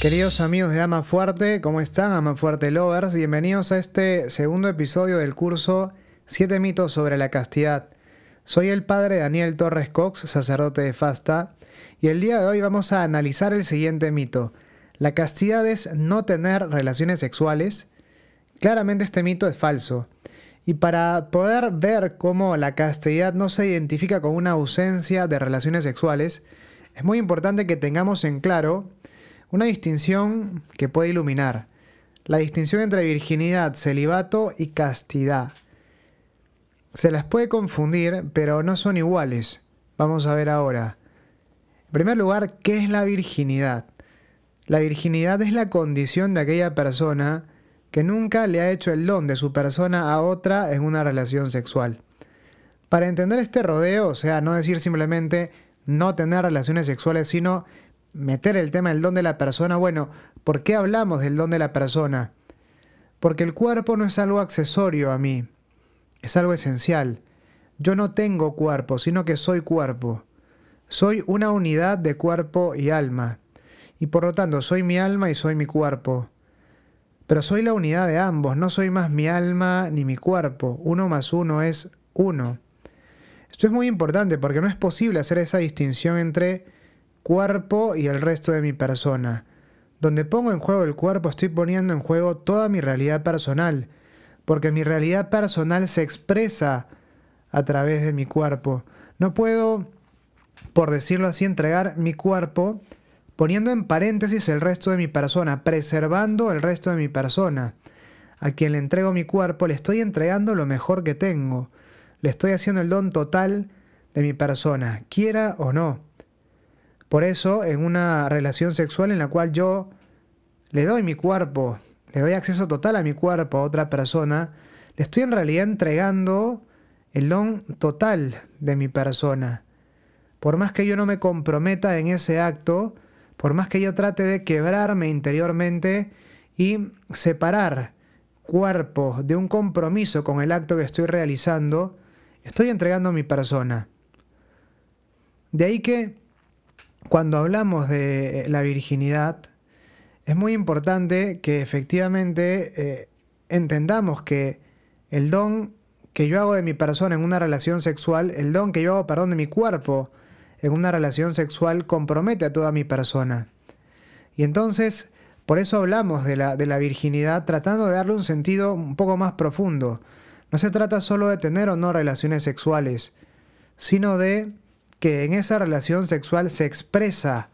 Queridos amigos de Ama Fuerte, ¿cómo están? Ama Fuerte Lovers, bienvenidos a este segundo episodio del curso 7 mitos sobre la castidad. Soy el padre Daniel Torres Cox, sacerdote de Fasta, y el día de hoy vamos a analizar el siguiente mito. La castidad es no tener relaciones sexuales. Claramente este mito es falso. Y para poder ver cómo la castidad no se identifica con una ausencia de relaciones sexuales, es muy importante que tengamos en claro una distinción que puede iluminar. La distinción entre virginidad, celibato y castidad. Se las puede confundir, pero no son iguales. Vamos a ver ahora. En primer lugar, ¿qué es la virginidad? La virginidad es la condición de aquella persona que nunca le ha hecho el don de su persona a otra en una relación sexual. Para entender este rodeo, o sea, no decir simplemente no tener relaciones sexuales, sino meter el tema del don de la persona, bueno, ¿por qué hablamos del don de la persona? Porque el cuerpo no es algo accesorio a mí, es algo esencial. Yo no tengo cuerpo, sino que soy cuerpo. Soy una unidad de cuerpo y alma, y por lo tanto soy mi alma y soy mi cuerpo. Pero soy la unidad de ambos, no soy más mi alma ni mi cuerpo. Uno más uno es uno. Esto es muy importante porque no es posible hacer esa distinción entre cuerpo y el resto de mi persona. Donde pongo en juego el cuerpo estoy poniendo en juego toda mi realidad personal, porque mi realidad personal se expresa a través de mi cuerpo. No puedo por decirlo así, entregar mi cuerpo poniendo en paréntesis el resto de mi persona, preservando el resto de mi persona. A quien le entrego mi cuerpo le estoy entregando lo mejor que tengo, le estoy haciendo el don total de mi persona, quiera o no. Por eso, en una relación sexual en la cual yo le doy mi cuerpo, le doy acceso total a mi cuerpo a otra persona, le estoy en realidad entregando el don total de mi persona. Por más que yo no me comprometa en ese acto, por más que yo trate de quebrarme interiormente y separar cuerpo de un compromiso con el acto que estoy realizando, estoy entregando mi persona. De ahí que cuando hablamos de la virginidad, es muy importante que efectivamente eh, entendamos que el don que yo hago de mi persona en una relación sexual, el don que yo hago, perdón, de mi cuerpo en una relación sexual compromete a toda mi persona. Y entonces, por eso hablamos de la, de la virginidad tratando de darle un sentido un poco más profundo. No se trata solo de tener o no relaciones sexuales, sino de que en esa relación sexual se expresa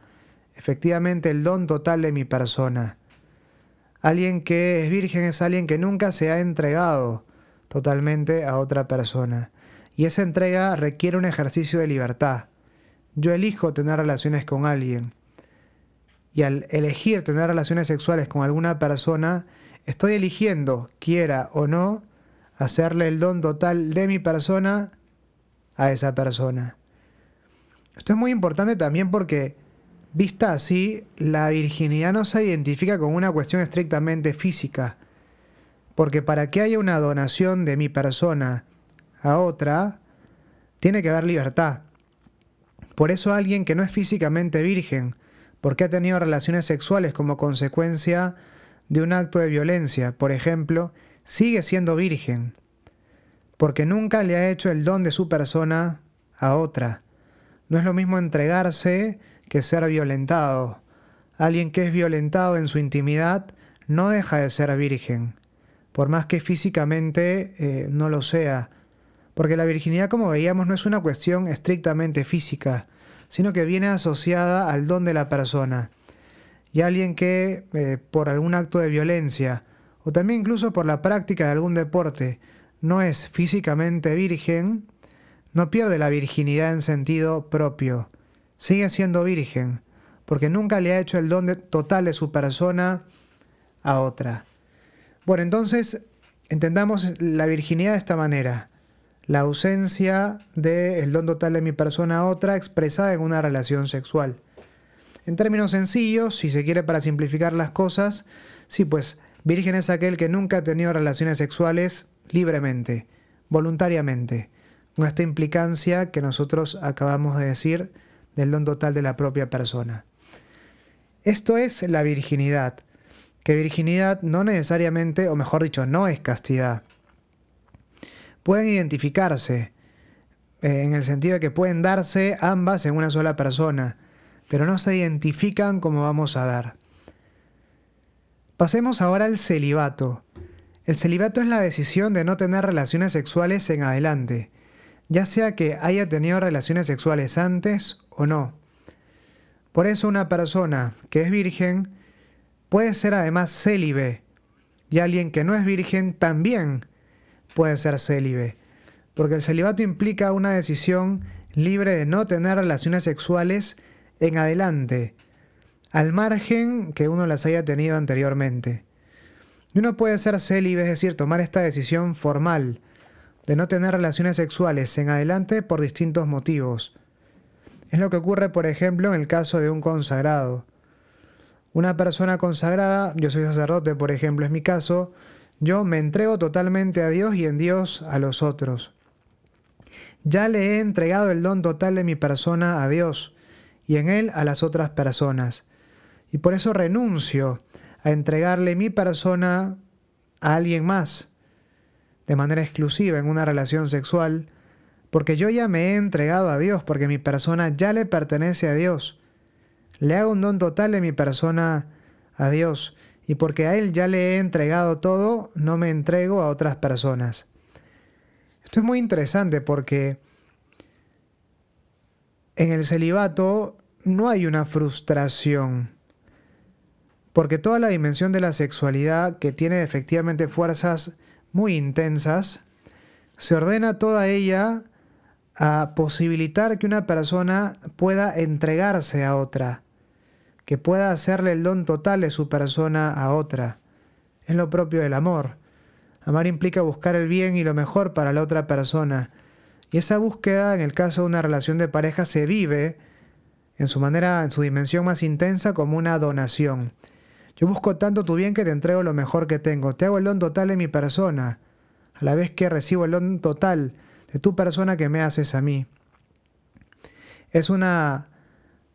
efectivamente el don total de mi persona. Alguien que es virgen es alguien que nunca se ha entregado totalmente a otra persona. Y esa entrega requiere un ejercicio de libertad. Yo elijo tener relaciones con alguien. Y al elegir tener relaciones sexuales con alguna persona, estoy eligiendo, quiera o no, hacerle el don total de mi persona a esa persona. Esto es muy importante también porque, vista así, la virginidad no se identifica con una cuestión estrictamente física. Porque para que haya una donación de mi persona a otra, tiene que haber libertad. Por eso alguien que no es físicamente virgen, porque ha tenido relaciones sexuales como consecuencia de un acto de violencia, por ejemplo, sigue siendo virgen, porque nunca le ha hecho el don de su persona a otra. No es lo mismo entregarse que ser violentado. Alguien que es violentado en su intimidad no deja de ser virgen, por más que físicamente eh, no lo sea, porque la virginidad, como veíamos, no es una cuestión estrictamente física, sino que viene asociada al don de la persona. Y alguien que, eh, por algún acto de violencia, o también incluso por la práctica de algún deporte, no es físicamente virgen, no pierde la virginidad en sentido propio, sigue siendo virgen, porque nunca le ha hecho el don total de su persona a otra. Bueno, entonces entendamos la virginidad de esta manera la ausencia del don total de mi persona a otra expresada en una relación sexual. En términos sencillos, si se quiere para simplificar las cosas, sí, pues virgen es aquel que nunca ha tenido relaciones sexuales libremente, voluntariamente, con esta implicancia que nosotros acabamos de decir del don total de la propia persona. Esto es la virginidad, que virginidad no necesariamente, o mejor dicho, no es castidad. Pueden identificarse, eh, en el sentido de que pueden darse ambas en una sola persona, pero no se identifican como vamos a ver. Pasemos ahora al celibato. El celibato es la decisión de no tener relaciones sexuales en adelante, ya sea que haya tenido relaciones sexuales antes o no. Por eso una persona que es virgen puede ser además célibe, y alguien que no es virgen también puede ser célibe, porque el celibato implica una decisión libre de no tener relaciones sexuales en adelante, al margen que uno las haya tenido anteriormente. Y uno puede ser célibe, es decir, tomar esta decisión formal de no tener relaciones sexuales en adelante por distintos motivos. Es lo que ocurre, por ejemplo, en el caso de un consagrado. Una persona consagrada, yo soy sacerdote, por ejemplo, es mi caso, yo me entrego totalmente a Dios y en Dios a los otros. Ya le he entregado el don total de mi persona a Dios y en Él a las otras personas y por eso renuncio a entregarle mi persona a alguien más de manera exclusiva en una relación sexual, porque yo ya me he entregado a Dios, porque mi persona ya le pertenece a Dios. Le hago un don total de mi persona a Dios, y porque a Él ya le he entregado todo, no me entrego a otras personas. Esto es muy interesante porque en el celibato no hay una frustración porque toda la dimensión de la sexualidad, que tiene efectivamente fuerzas muy intensas, se ordena toda ella a posibilitar que una persona pueda entregarse a otra, que pueda hacerle el don total de su persona a otra. Es lo propio del amor. Amar implica buscar el bien y lo mejor para la otra persona. Y esa búsqueda, en el caso de una relación de pareja, se vive en su manera, en su dimensión más intensa, como una donación. Yo busco tanto tu bien que te entrego lo mejor que tengo. Te hago el don total de mi persona, a la vez que recibo el don total de tu persona que me haces a mí. Es una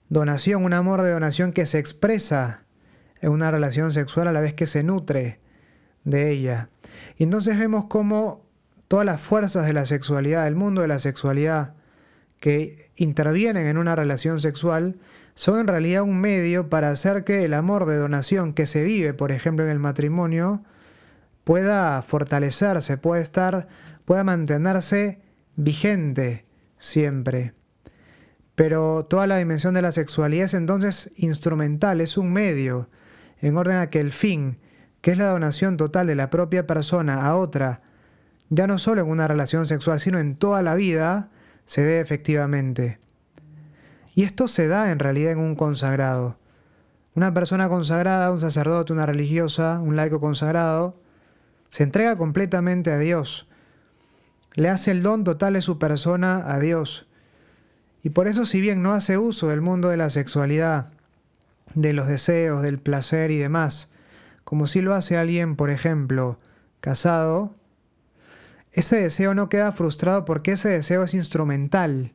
donación, un amor de donación que se expresa en una relación sexual a la vez que se nutre de ella. Y entonces vemos cómo todas las fuerzas de la sexualidad, el mundo de la sexualidad, que intervienen en una relación sexual, son en realidad un medio para hacer que el amor de donación que se vive, por ejemplo, en el matrimonio, pueda fortalecerse, pueda estar, pueda mantenerse vigente siempre. Pero toda la dimensión de la sexualidad es entonces instrumental, es un medio, en orden a que el fin, que es la donación total de la propia persona a otra, ya no solo en una relación sexual, sino en toda la vida, se dé efectivamente. Y esto se da en realidad en un consagrado. Una persona consagrada, un sacerdote, una religiosa, un laico consagrado, se entrega completamente a Dios. Le hace el don total de su persona a Dios. Y por eso si bien no hace uso del mundo de la sexualidad, de los deseos, del placer y demás, como si lo hace alguien, por ejemplo, casado, ese deseo no queda frustrado porque ese deseo es instrumental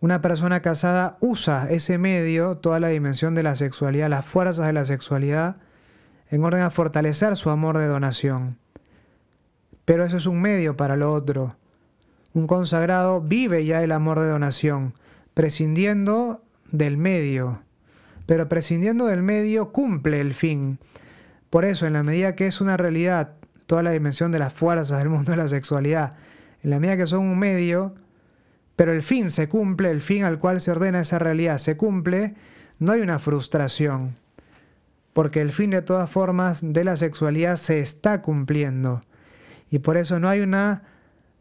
una persona casada usa ese medio, toda la dimensión de la sexualidad, las fuerzas de la sexualidad, en orden a fortalecer su amor de donación. Pero eso es un medio para lo otro. Un consagrado vive ya el amor de donación, prescindiendo del medio. Pero prescindiendo del medio cumple el fin. Por eso, en la medida que es una realidad toda la dimensión de las fuerzas del mundo de la sexualidad, en la medida que son un medio, pero el fin se cumple, el fin al cual se ordena esa realidad se cumple, no hay una frustración, porque el fin de todas formas de la sexualidad se está cumpliendo, y por eso no hay una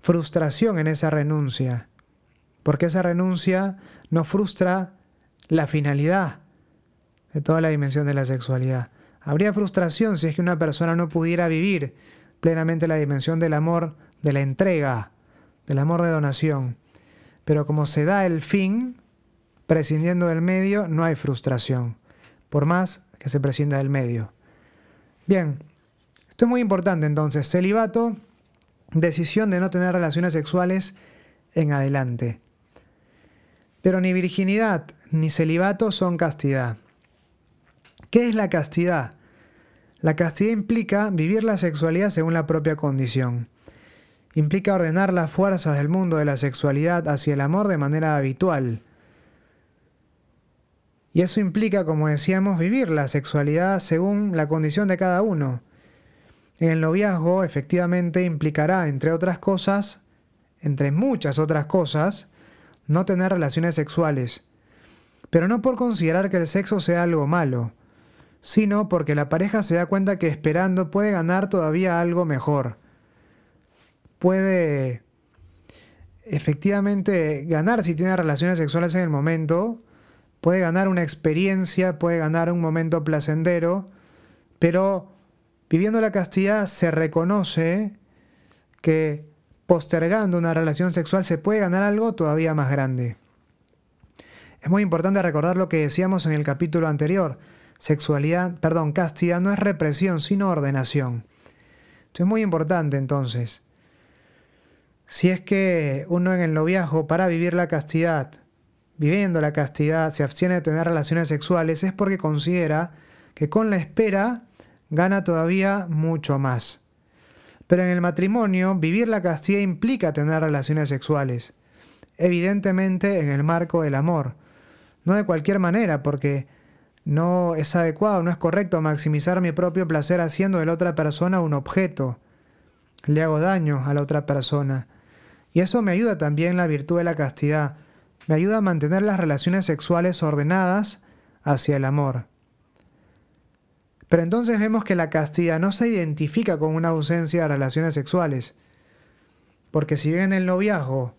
frustración en esa renuncia, porque esa renuncia no frustra la finalidad de toda la dimensión de la sexualidad. Habría frustración si es que una persona no pudiera vivir plenamente la dimensión del amor, de la entrega, del amor de donación. Pero como se da el fin, prescindiendo del medio, no hay frustración, por más que se prescinda del medio. Bien, esto es muy importante entonces. Celibato, decisión de no tener relaciones sexuales en adelante. Pero ni virginidad ni celibato son castidad. ¿Qué es la castidad? La castidad implica vivir la sexualidad según la propia condición. Implica ordenar las fuerzas del mundo de la sexualidad hacia el amor de manera habitual. Y eso implica, como decíamos, vivir la sexualidad según la condición de cada uno. El noviazgo, efectivamente, implicará, entre otras cosas, entre muchas otras cosas, no tener relaciones sexuales. Pero no por considerar que el sexo sea algo malo, sino porque la pareja se da cuenta que esperando puede ganar todavía algo mejor. Puede efectivamente ganar si tiene relaciones sexuales en el momento, puede ganar una experiencia, puede ganar un momento placentero, pero viviendo la castidad se reconoce que postergando una relación sexual se puede ganar algo todavía más grande. Es muy importante recordar lo que decíamos en el capítulo anterior. Sexualidad, perdón, castidad no es represión, sino ordenación. Esto es muy importante entonces. Si es que uno en el noviazgo para vivir la castidad viviendo la castidad, se abstiene de tener relaciones sexuales, es porque considera que con la espera gana todavía mucho más. Pero en el matrimonio, vivir la castidad implica tener relaciones sexuales. Evidentemente en el marco del amor. No de cualquier manera, porque no es adecuado, no es correcto maximizar mi propio placer haciendo de la otra persona un objeto. Le hago daño a la otra persona. Y eso me ayuda también la virtud de la castidad me ayuda a mantener las relaciones sexuales ordenadas hacia el amor. Pero entonces vemos que la castidad no se identifica con una ausencia de relaciones sexuales. Porque si bien el noviazgo,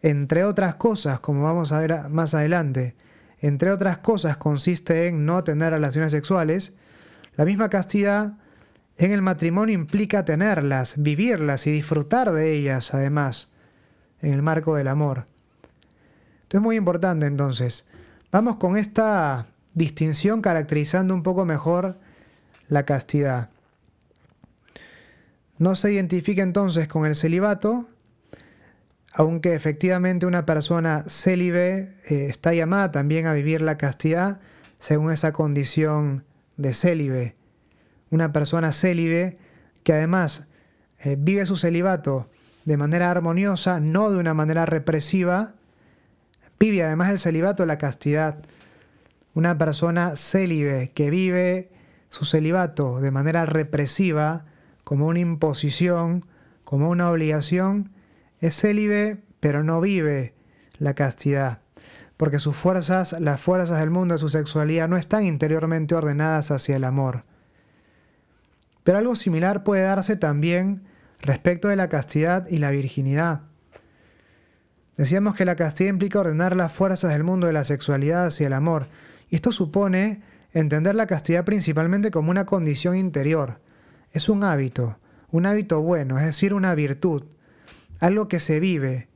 entre otras cosas, como vamos a ver más adelante, entre otras cosas consiste en no tener relaciones sexuales, la misma castidad en el matrimonio implica tenerlas, vivirlas y disfrutar de ellas, además, en el marco del amor. Esto es muy importante entonces. Vamos con esta distinción caracterizando un poco mejor la castidad. No se identifica entonces con el celibato, aunque efectivamente una persona célibe eh, está llamada también a vivir la castidad según esa condición de célibe. Una persona célibe que además eh, vive su celibato de manera armoniosa, no de una manera represiva, Vive además del celibato la castidad. Una persona célibe que vive su celibato de manera represiva, como una imposición, como una obligación, es célibe pero no vive la castidad, porque sus fuerzas, las fuerzas del mundo de su sexualidad no están interiormente ordenadas hacia el amor. Pero algo similar puede darse también respecto de la castidad y la virginidad. Decíamos que la castidad implica ordenar las fuerzas del mundo de la sexualidad hacia el amor, y esto supone entender la castidad principalmente como una condición interior. Es un hábito, un hábito bueno, es decir, una virtud, algo que se vive,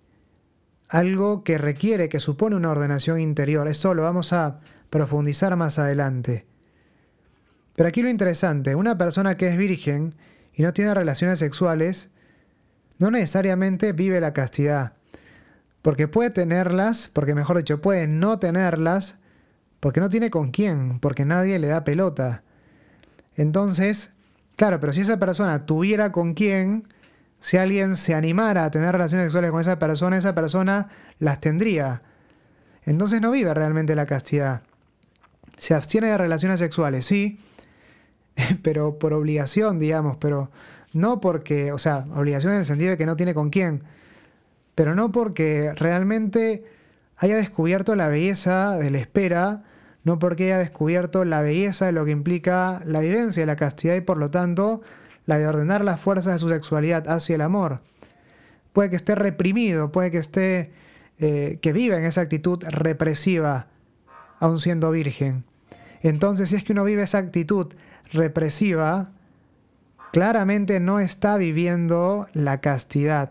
algo que requiere, que supone una ordenación interior. Eso lo vamos a profundizar más adelante. Pero aquí lo interesante, una persona que es virgen y no tiene relaciones sexuales, no necesariamente vive la castidad. Porque puede tenerlas, porque mejor dicho, puede no tenerlas, porque no tiene con quién, porque nadie le da pelota. Entonces, claro, pero si esa persona tuviera con quién, si alguien se animara a tener relaciones sexuales con esa persona, esa persona las tendría. Entonces no vive realmente la castidad. Se abstiene de relaciones sexuales, sí, pero por obligación, digamos, pero no porque, o sea, obligación en el sentido de que no tiene con quién pero no porque realmente haya descubierto la belleza de la espera, no porque haya descubierto la belleza de lo que implica la vivencia la castidad y por lo tanto la de ordenar las fuerzas de su sexualidad hacia el amor. Puede que esté reprimido, puede que esté, eh, que viva en esa actitud represiva, aun siendo virgen. Entonces, si es que uno vive esa actitud represiva, claramente no está viviendo la castidad.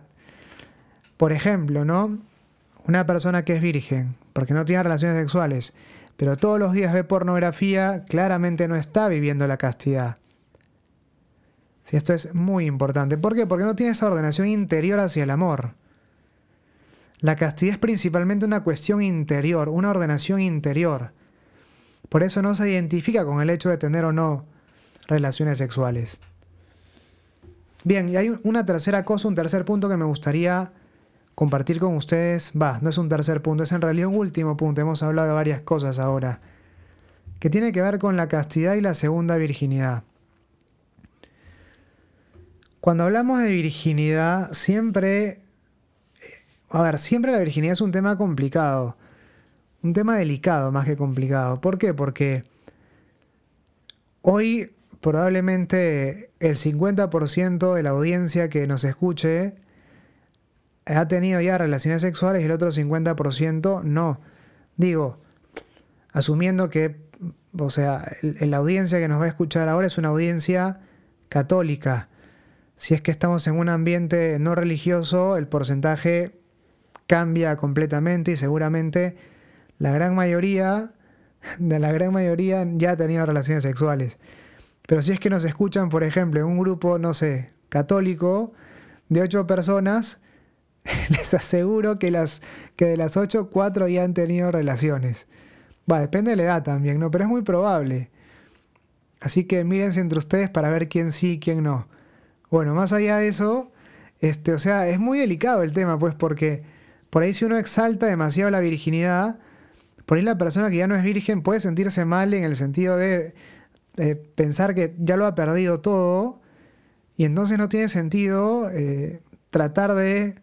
Por ejemplo, ¿no? Una persona que es virgen, porque no tiene relaciones sexuales, pero todos los días ve pornografía, claramente no está viviendo la castidad. Si esto es muy importante. ¿Por qué? Porque no tiene esa ordenación interior hacia el amor. La castidad es principalmente una cuestión interior, una ordenación interior. Por eso no se identifica con el hecho de tener o no relaciones sexuales. Bien, y hay una tercera cosa, un tercer punto que me gustaría compartir con ustedes. Va, no es un tercer punto, es en realidad un último punto. Hemos hablado de varias cosas ahora. Que tiene que ver con la castidad y la segunda virginidad. Cuando hablamos de virginidad, siempre... A ver, siempre la virginidad es un tema complicado. Un tema delicado más que complicado. ¿Por qué? Porque hoy probablemente el 50% de la audiencia que nos escuche ha tenido ya relaciones sexuales y el otro 50% no. Digo, asumiendo que, o sea, la audiencia que nos va a escuchar ahora es una audiencia católica. Si es que estamos en un ambiente no religioso, el porcentaje cambia completamente y seguramente la gran mayoría, de la gran mayoría ya ha tenido relaciones sexuales. Pero si es que nos escuchan, por ejemplo, en un grupo, no sé, católico, de ocho personas, les aseguro que, las, que de las ocho, cuatro ya han tenido relaciones. Va, depende de la edad también, ¿no? Pero es muy probable. Así que mírense entre ustedes para ver quién sí y quién no. Bueno, más allá de eso, este, o sea, es muy delicado el tema, pues, porque por ahí si uno exalta demasiado la virginidad, por ahí la persona que ya no es virgen puede sentirse mal en el sentido de eh, pensar que ya lo ha perdido todo y entonces no tiene sentido eh, tratar de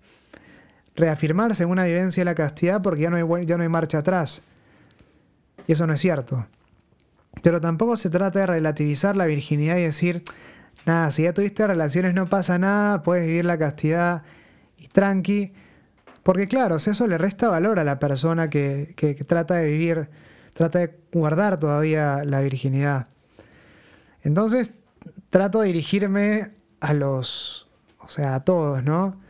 reafirmarse en una vivencia de la castidad porque ya no, hay, ya no hay marcha atrás. Y eso no es cierto. Pero tampoco se trata de relativizar la virginidad y decir, nada, si ya tuviste relaciones no pasa nada, puedes vivir la castidad y tranqui. Porque claro, eso le resta valor a la persona que, que trata de vivir, trata de guardar todavía la virginidad. Entonces trato de dirigirme a los, o sea, a todos, ¿no?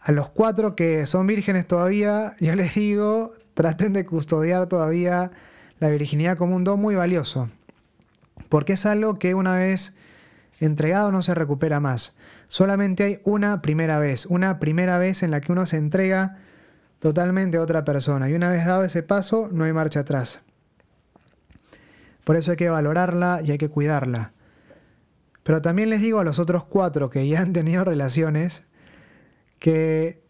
A los cuatro que son vírgenes todavía, yo les digo, traten de custodiar todavía la virginidad como un don muy valioso, porque es algo que una vez entregado no se recupera más. Solamente hay una primera vez, una primera vez en la que uno se entrega totalmente a otra persona, y una vez dado ese paso, no hay marcha atrás. Por eso hay que valorarla y hay que cuidarla. Pero también les digo a los otros cuatro que ya han tenido relaciones que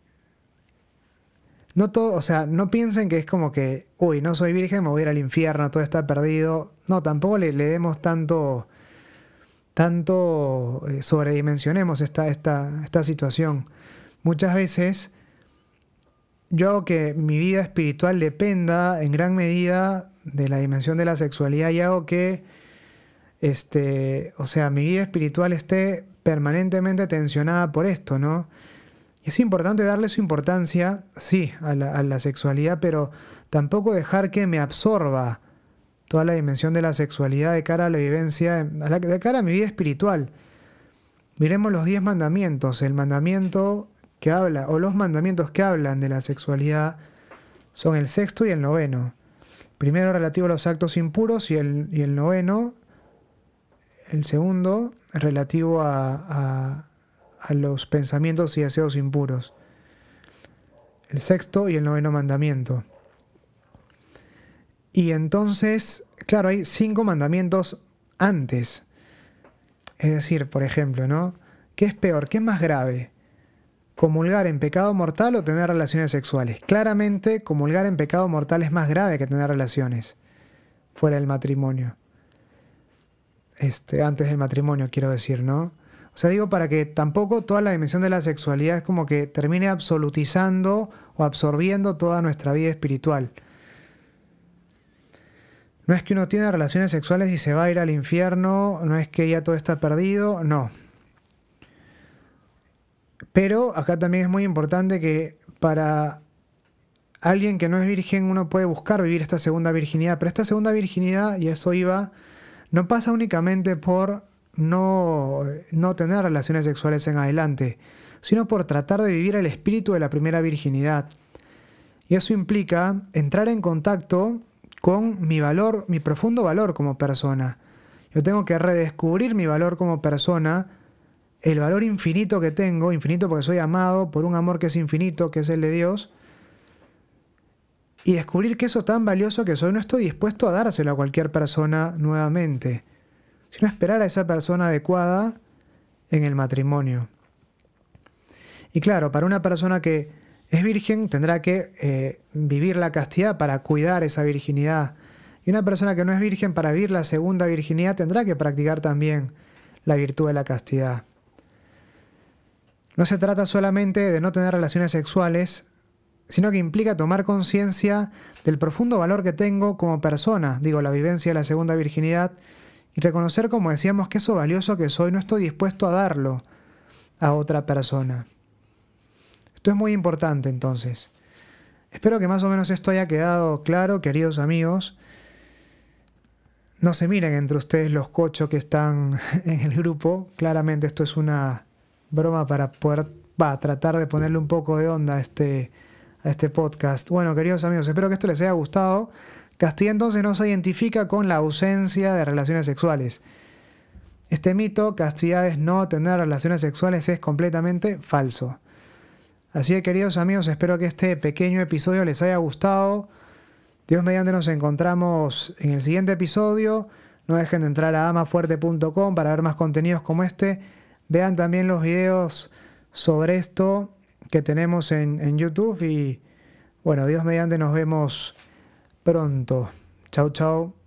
no todo, o sea, no piensen que es como que, uy, no soy virgen, me voy a ir al infierno, todo está perdido. No, tampoco le, demos tanto, tanto eh, sobredimensionemos esta, esta, esta situación. Muchas veces yo hago que mi vida espiritual dependa en gran medida de la dimensión de la sexualidad y hago que, este, o sea, mi vida espiritual esté permanentemente tensionada por esto, ¿no? Es importante darle su importancia, sí, a la, sexualidad, pero tampoco dejar que me absorba toda la dimensión de la sexualidad de cara a la vivencia, de cara a mi vida espiritual. Miremos los diez mandamientos. El mandamiento que habla, o los mandamientos que hablan de la sexualidad, son el sexto y el noveno. Primero relativo a los actos impuros y el, noveno, el segundo relativo a, a, los pensamientos y deseos impuros. El sexto y el noveno mandamiento. Y entonces, claro, hay cinco mandamientos antes. Es decir, por ejemplo, ¿no? ¿Qué es peor? ¿Qué es más grave? Comulgar en pecado mortal o tener relaciones sexuales. Claramente, comulgar en pecado mortal es más grave que tener relaciones fuera del matrimonio. Este, antes del matrimonio, quiero decir, ¿no? O sea, digo para que tampoco toda la dimensión de la sexualidad es como que termine absolutizando o absorbiendo toda nuestra vida espiritual. No es que uno tiene relaciones sexuales y se va a ir al infierno, no es que ya todo está perdido, no. Pero acá también es muy importante que para alguien que no es virgen uno puede buscar vivir esta segunda virginidad, pero esta segunda virginidad, y eso iba, no pasa únicamente por no, no tener relaciones sexuales en adelante, sino por tratar de vivir el espíritu de la primera virginidad. Y eso implica entrar en contacto con mi valor, mi profundo valor como persona. Yo tengo que redescubrir mi valor como persona el valor infinito que tengo, infinito porque soy amado por un amor que es infinito, que es el de Dios, y descubrir que eso tan valioso que soy no estoy dispuesto a dárselo a cualquier persona nuevamente, sino esperar a esa persona adecuada en el matrimonio. Y claro, para una persona que es virgen tendrá que eh, vivir la castidad para cuidar esa virginidad. Y una persona que no es virgen para vivir la segunda virginidad tendrá que practicar también la virtud de la castidad. No se trata solamente de no tener relaciones sexuales, sino que implica tomar conciencia del profundo valor que tengo como persona, digo, la vivencia de la segunda virginidad, y reconocer, como decíamos, que eso valioso que soy no estoy dispuesto a darlo a otra persona. Esto es muy importante entonces. Espero que más o menos esto haya quedado claro, queridos amigos. No se miren entre ustedes los cochos que están en el grupo. Claramente esto es una broma para poder va, tratar de ponerle un poco de onda a este, a este podcast. Bueno, queridos amigos, espero que esto les haya gustado. Castilla entonces no se identifica con la ausencia de relaciones sexuales. Este mito, castidad es no tener relaciones sexuales, es completamente falso. Así que queridos amigos, espero que este pequeño episodio les haya gustado. Dios mediante nos encontramos en el siguiente episodio. No dejen de entrar a amafuerte.com para ver más contenidos como este. Vean también los videos sobre esto que tenemos en, YouTube y bueno, Dios mediante nos vemos pronto. Chau, chau.